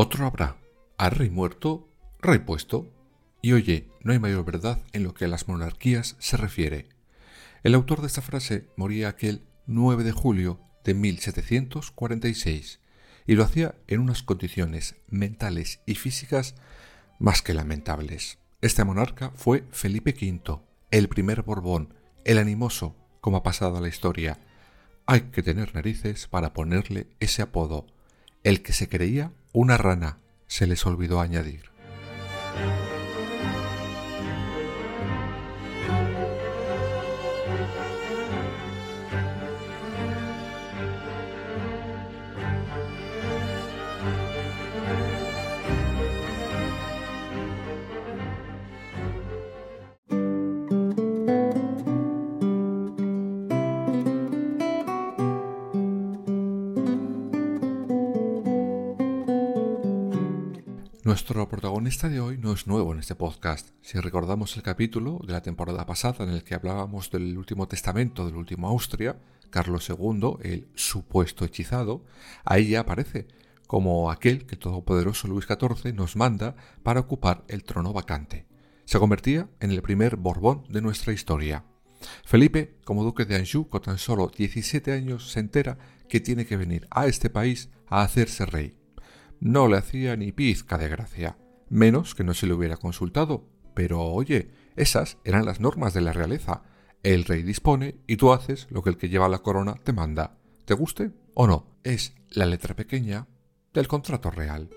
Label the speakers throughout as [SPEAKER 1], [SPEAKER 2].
[SPEAKER 1] Otro habrá, a rey muerto, rey puesto. Y oye, no hay mayor verdad en lo que a las monarquías se refiere. El autor de esta frase moría aquel 9 de julio de 1746 y lo hacía en unas condiciones mentales y físicas más que lamentables. Este monarca fue Felipe V, el primer Borbón, el animoso, como ha pasado a la historia. Hay que tener narices para ponerle ese apodo, el que se creía una rana, se les olvidó añadir. De hoy no es nuevo en este podcast. Si recordamos el capítulo de la temporada pasada en el que hablábamos del último testamento del último Austria, Carlos II, el supuesto hechizado, ahí ya aparece como aquel que todopoderoso Luis XIV nos manda para ocupar el trono vacante. Se convertía en el primer Borbón de nuestra historia. Felipe, como duque de Anjou, con tan solo 17 años, se entera que tiene que venir a este país a hacerse rey no le hacía ni pizca de gracia, menos que no se le hubiera consultado. Pero oye, esas eran las normas de la realeza. El rey dispone y tú haces lo que el que lleva la corona te manda. ¿Te guste o no? Es la letra pequeña del contrato real.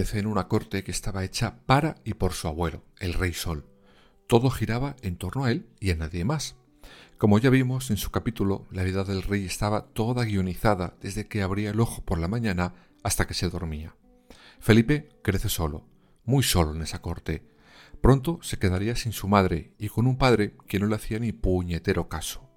[SPEAKER 1] Crece en una corte que estaba hecha para y por su abuelo, el rey Sol. Todo giraba en torno a él y a nadie más. Como ya vimos en su capítulo, la vida del rey estaba toda guionizada desde que abría el ojo por la mañana hasta que se dormía. Felipe crece solo, muy solo en esa corte. Pronto se quedaría sin su madre y con un padre que no le hacía ni puñetero caso.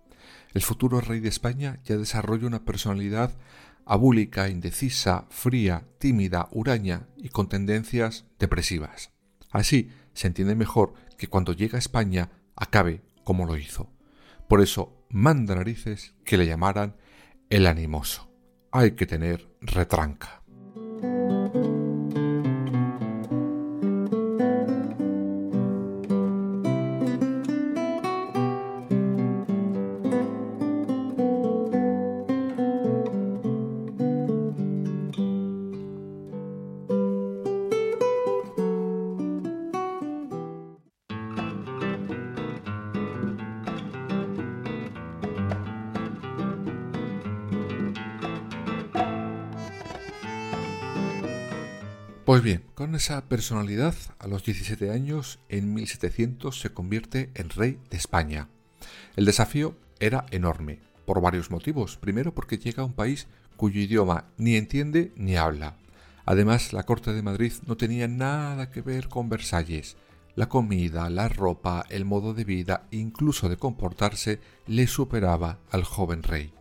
[SPEAKER 1] El futuro rey de España ya desarrolla una personalidad abúlica, indecisa, fría, tímida, huraña y con tendencias depresivas. Así se entiende mejor que cuando llega a España acabe como lo hizo. Por eso manda narices que le llamaran el animoso. Hay que tener retranca. Pues bien, con esa personalidad, a los 17 años, en 1700 se convierte en rey de España. El desafío era enorme, por varios motivos. Primero porque llega a un país cuyo idioma ni entiende ni habla. Además, la corte de Madrid no tenía nada que ver con Versalles. La comida, la ropa, el modo de vida, incluso de comportarse, le superaba al joven rey.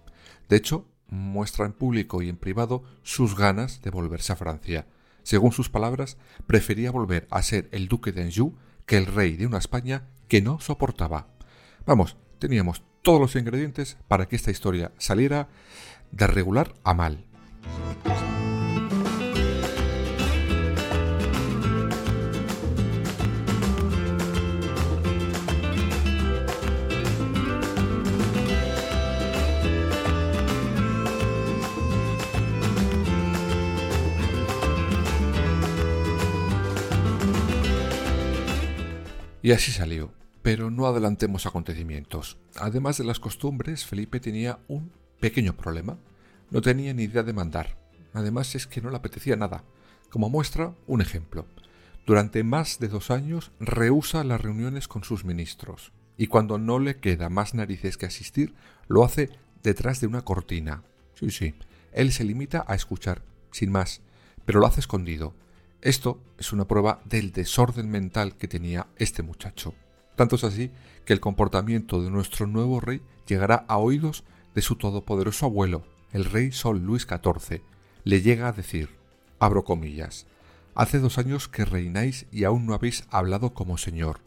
[SPEAKER 1] De hecho, muestra en público y en privado sus ganas de volverse a Francia según sus palabras, prefería volver a ser el duque de Anjou que el rey de una España que no soportaba. Vamos, teníamos todos los ingredientes para que esta historia saliera de regular a mal. Y así salió. Pero no adelantemos acontecimientos. Además de las costumbres, Felipe tenía un pequeño problema. No tenía ni idea de mandar. Además es que no le apetecía nada. Como muestra, un ejemplo. Durante más de dos años rehúsa las reuniones con sus ministros. Y cuando no le queda más narices que asistir, lo hace detrás de una cortina. Sí, sí. Él se limita a escuchar, sin más, pero lo hace escondido. Esto es una prueba del desorden mental que tenía este muchacho. Tanto es así que el comportamiento de nuestro nuevo rey llegará a oídos de su todopoderoso abuelo, el rey Sol Luis XIV. Le llega a decir, abro comillas, hace dos años que reináis y aún no habéis hablado como señor.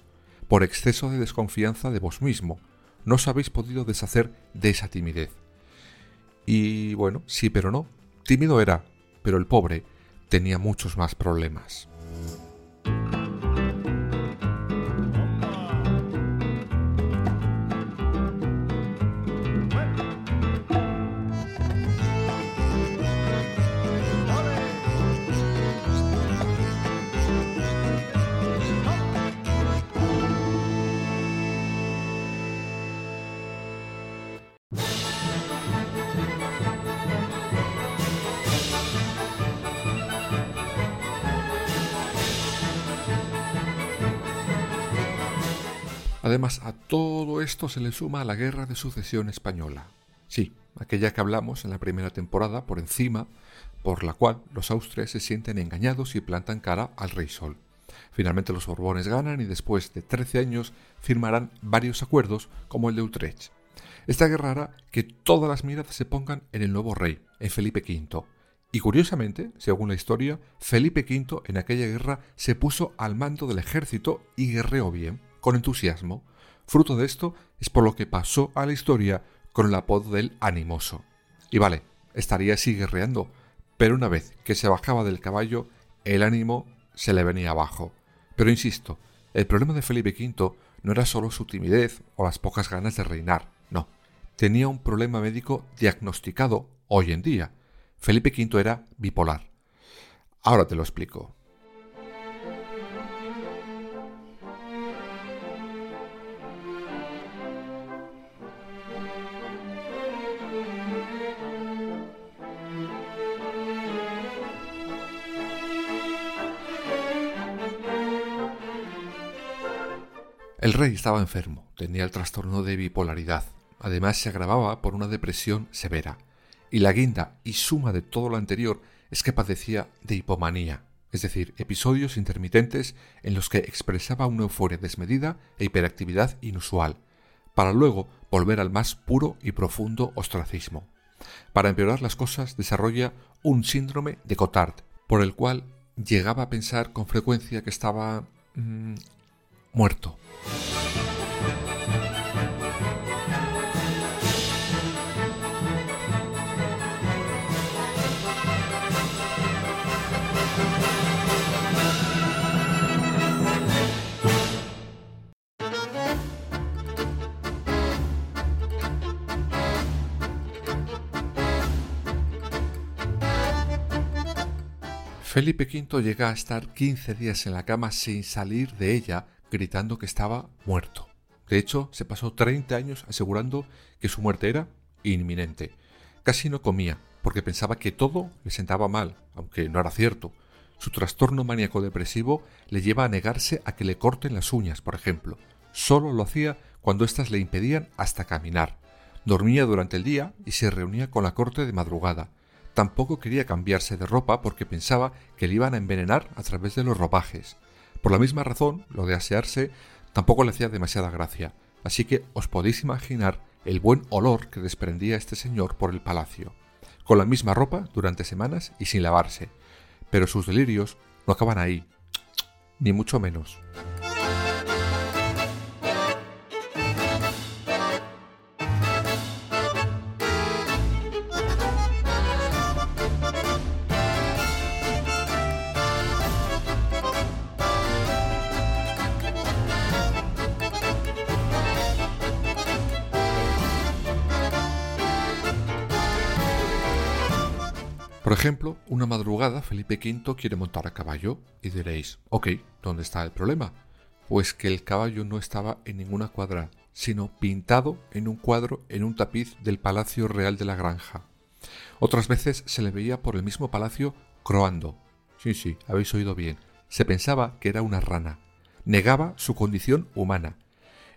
[SPEAKER 1] Por exceso de desconfianza de vos mismo, no os habéis podido deshacer de esa timidez. Y bueno, sí, pero no. Tímido era, pero el pobre tenía muchos más problemas. Además, a todo esto se le suma la guerra de sucesión española. Sí, aquella que hablamos en la primera temporada por encima, por la cual los Austrias se sienten engañados y plantan cara al rey Sol. Finalmente los Borbones ganan y después de 13 años firmarán varios acuerdos como el de Utrecht. Esta guerra hará que todas las miradas se pongan en el nuevo rey, en Felipe V. Y curiosamente, según la historia, Felipe V en aquella guerra se puso al mando del ejército y guerreó bien con entusiasmo. Fruto de esto es por lo que pasó a la historia con el apodo del animoso. Y vale, estaría así guerreando, pero una vez que se bajaba del caballo, el ánimo se le venía abajo. Pero insisto, el problema de Felipe V no era solo su timidez o las pocas ganas de reinar, no. Tenía un problema médico diagnosticado hoy en día. Felipe V era bipolar. Ahora te lo explico. El rey estaba enfermo, tenía el trastorno de bipolaridad. Además se agravaba por una depresión severa. Y la guinda y suma de todo lo anterior es que padecía de hipomanía, es decir, episodios intermitentes en los que expresaba una euforia desmedida e hiperactividad inusual, para luego volver al más puro y profundo ostracismo. Para empeorar las cosas desarrolla un síndrome de Cotard, por el cual llegaba a pensar con frecuencia que estaba mm, muerto. Felipe V llega a estar 15 días en la cama sin salir de ella gritando que estaba muerto. De hecho, se pasó 30 años asegurando que su muerte era inminente. Casi no comía, porque pensaba que todo le sentaba mal, aunque no era cierto. Su trastorno maníaco depresivo le lleva a negarse a que le corten las uñas, por ejemplo. Solo lo hacía cuando éstas le impedían hasta caminar. Dormía durante el día y se reunía con la corte de madrugada. Tampoco quería cambiarse de ropa porque pensaba que le iban a envenenar a través de los ropajes. Por la misma razón, lo de asearse tampoco le hacía demasiada gracia, así que os podéis imaginar el buen olor que desprendía este señor por el palacio, con la misma ropa durante semanas y sin lavarse. Pero sus delirios no acaban ahí, ni mucho menos. Ejemplo, una madrugada Felipe V quiere montar a caballo y diréis, ok, ¿dónde está el problema? Pues que el caballo no estaba en ninguna cuadra, sino pintado en un cuadro en un tapiz del Palacio Real de la Granja. Otras veces se le veía por el mismo palacio croando. Sí, sí, habéis oído bien. Se pensaba que era una rana. Negaba su condición humana.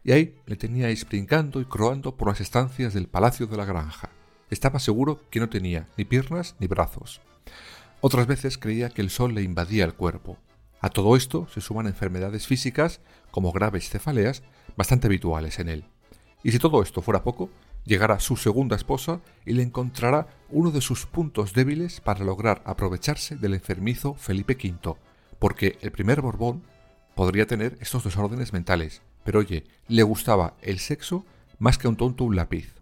[SPEAKER 1] Y ahí le teníais brincando y croando por las estancias del Palacio de la Granja. Estaba seguro que no tenía ni piernas ni brazos. Otras veces creía que el sol le invadía el cuerpo. A todo esto se suman enfermedades físicas, como graves cefaleas, bastante habituales en él. Y si todo esto fuera poco, llegará su segunda esposa y le encontrará uno de sus puntos débiles para lograr aprovecharse del enfermizo Felipe V, porque el primer Borbón podría tener estos desórdenes mentales, pero oye, le gustaba el sexo más que un tonto un lápiz.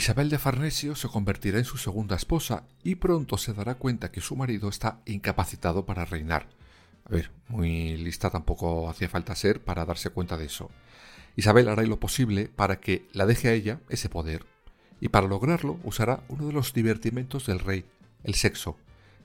[SPEAKER 1] Isabel de Farnesio se convertirá en su segunda esposa y pronto se dará cuenta que su marido está incapacitado para reinar. A ver, muy lista tampoco hacía falta ser para darse cuenta de eso. Isabel hará lo posible para que la deje a ella ese poder, y para lograrlo usará uno de los divertimentos del rey, el sexo.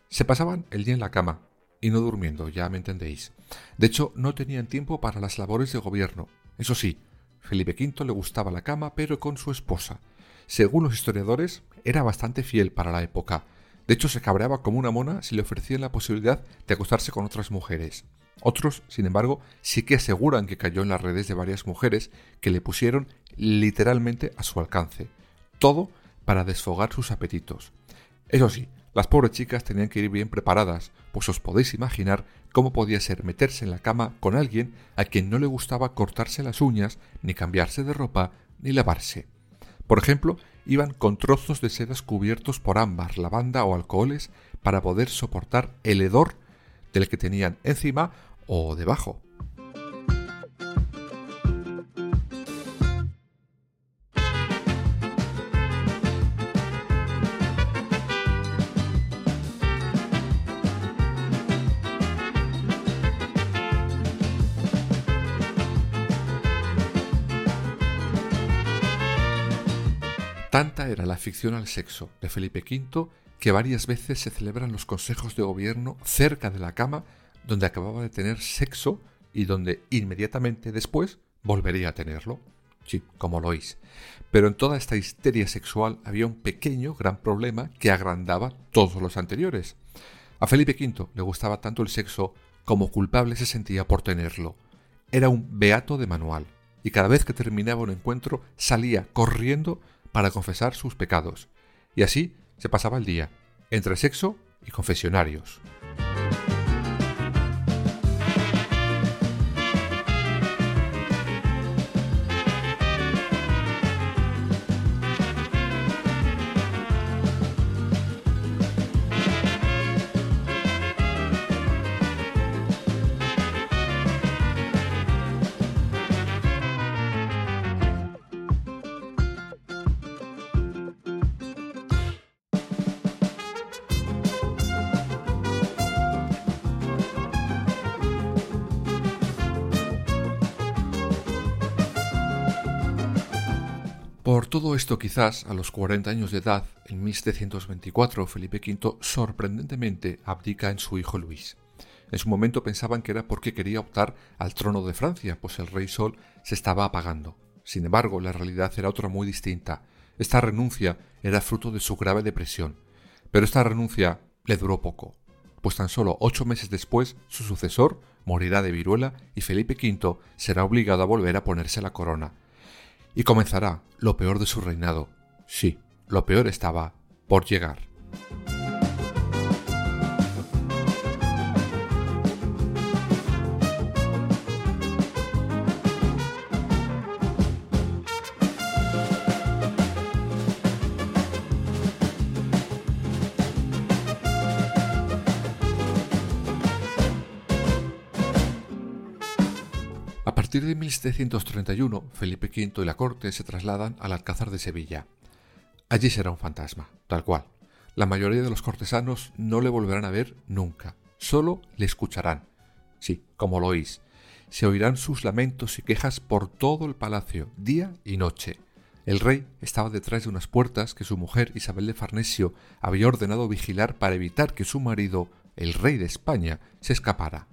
[SPEAKER 1] Se pasaban el día en la cama, y no durmiendo, ya me entendéis. De hecho, no tenían tiempo para las labores de gobierno. Eso sí, Felipe V le gustaba la cama, pero con su esposa, según los historiadores, era bastante fiel para la época. De hecho, se cabreaba como una mona si le ofrecían la posibilidad de acostarse con otras mujeres. Otros, sin embargo, sí que aseguran que cayó en las redes de varias mujeres que le pusieron literalmente a su alcance. Todo para desfogar sus apetitos. Eso sí, las pobres chicas tenían que ir bien preparadas, pues os podéis imaginar cómo podía ser meterse en la cama con alguien a quien no le gustaba cortarse las uñas, ni cambiarse de ropa, ni lavarse. Por ejemplo, iban con trozos de sedas cubiertos por ámbar, lavanda o alcoholes para poder soportar el hedor del que tenían encima o debajo. Era la afición al sexo de Felipe V que varias veces se celebran los consejos de gobierno cerca de la cama donde acababa de tener sexo y donde inmediatamente después volvería a tenerlo. Sí, como lo oís. Pero en toda esta histeria sexual había un pequeño, gran problema que agrandaba todos los anteriores. A Felipe V le gustaba tanto el sexo como culpable se sentía por tenerlo. Era un beato de manual, y cada vez que terminaba un encuentro salía corriendo para confesar sus pecados, y así se pasaba el día, entre sexo y confesionarios. Todo esto quizás a los 40 años de edad, en 1724, Felipe V sorprendentemente abdica en su hijo Luis. En su momento pensaban que era porque quería optar al trono de Francia, pues el rey Sol se estaba apagando. Sin embargo, la realidad era otra muy distinta. Esta renuncia era fruto de su grave depresión. Pero esta renuncia le duró poco, pues tan solo ocho meses después su sucesor morirá de viruela y Felipe V será obligado a volver a ponerse la corona y comenzará lo peor de su reinado. Sí, lo peor estaba por llegar. Partir de 1731, Felipe V y la corte se trasladan al Alcázar de Sevilla. Allí será un fantasma, tal cual. La mayoría de los cortesanos no le volverán a ver nunca, solo le escucharán. Sí, como lo oís. Se oirán sus lamentos y quejas por todo el palacio, día y noche. El rey estaba detrás de unas puertas que su mujer Isabel de Farnesio había ordenado vigilar para evitar que su marido, el rey de España, se escapara.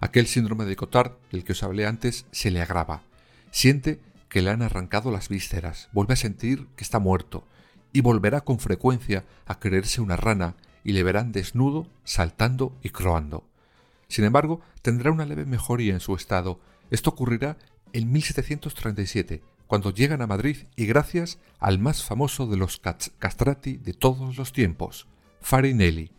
[SPEAKER 1] Aquel síndrome de Cotard del que os hablé antes se le agrava. Siente que le han arrancado las vísceras, vuelve a sentir que está muerto, y volverá con frecuencia a creerse una rana y le verán desnudo, saltando y croando. Sin embargo, tendrá una leve mejoría en su estado. Esto ocurrirá en 1737, cuando llegan a Madrid y gracias al más famoso de los castrati de todos los tiempos, Farinelli.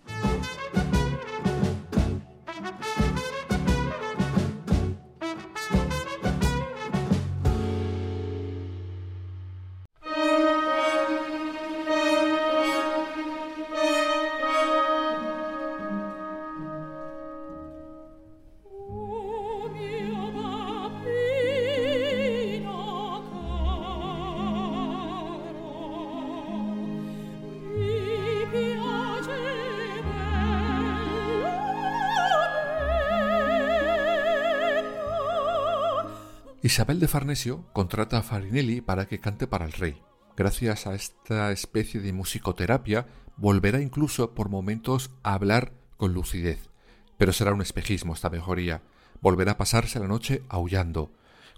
[SPEAKER 1] Isabel de Farnesio contrata a Farinelli para que cante para el rey. Gracias a esta especie de musicoterapia, volverá incluso por momentos a hablar con lucidez. Pero será un espejismo esta mejoría. Volverá a pasarse la noche aullando.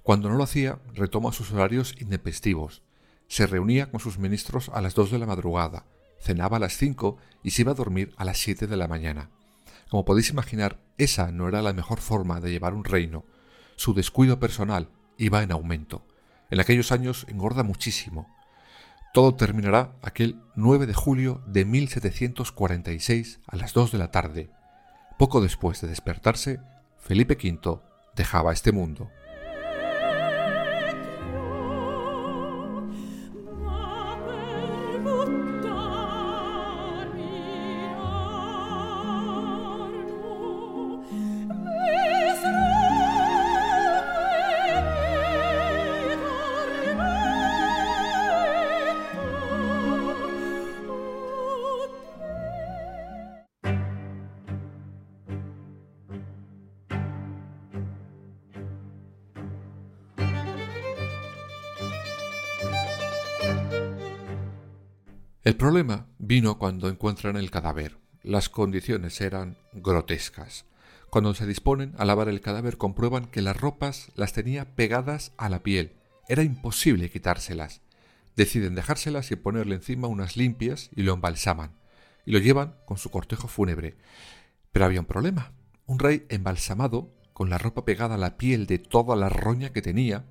[SPEAKER 1] Cuando no lo hacía, retoma sus horarios intempestivos. Se reunía con sus ministros a las dos de la madrugada, cenaba a las cinco y se iba a dormir a las siete de la mañana. Como podéis imaginar, esa no era la mejor forma de llevar un reino, su descuido personal iba en aumento. En aquellos años engorda muchísimo. Todo terminará aquel 9 de julio de 1746 a las 2 de la tarde. Poco después de despertarse, Felipe V dejaba este mundo. El problema vino cuando encuentran el cadáver. Las condiciones eran grotescas. Cuando se disponen a lavar el cadáver comprueban que las ropas las tenía pegadas a la piel. Era imposible quitárselas. Deciden dejárselas y ponerle encima unas limpias y lo embalsaman. Y lo llevan con su cortejo fúnebre. Pero había un problema. Un rey embalsamado, con la ropa pegada a la piel de toda la roña que tenía,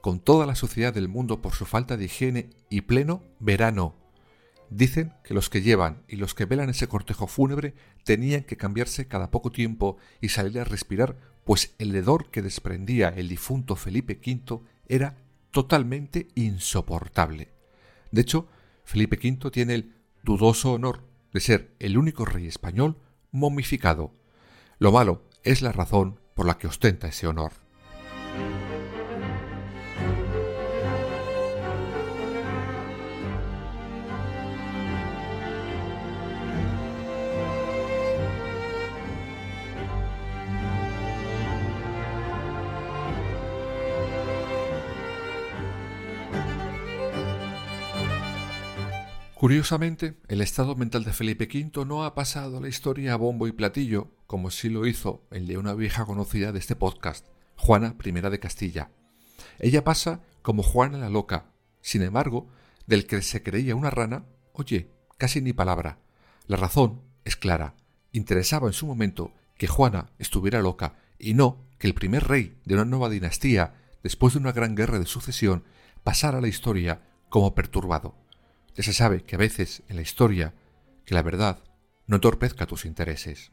[SPEAKER 1] con toda la suciedad del mundo por su falta de higiene y pleno verano Dicen que los que llevan y los que velan ese cortejo fúnebre tenían que cambiarse cada poco tiempo y salir a respirar, pues el hedor que desprendía el difunto Felipe V era totalmente insoportable. De hecho, Felipe V tiene el dudoso honor de ser el único rey español momificado. Lo malo es la razón por la que ostenta ese honor. Curiosamente, el estado mental de Felipe V no ha pasado a la historia a bombo y platillo, como sí lo hizo el de una vieja conocida de este podcast, Juana I de Castilla. Ella pasa como Juana la loca, sin embargo, del que se creía una rana, oye, casi ni palabra. La razón es clara. Interesaba en su momento que Juana estuviera loca y no que el primer rey de una nueva dinastía, después de una gran guerra de sucesión, pasara a la historia como perturbado. Ya se sabe que a veces en la historia que la verdad no entorpezca tus intereses.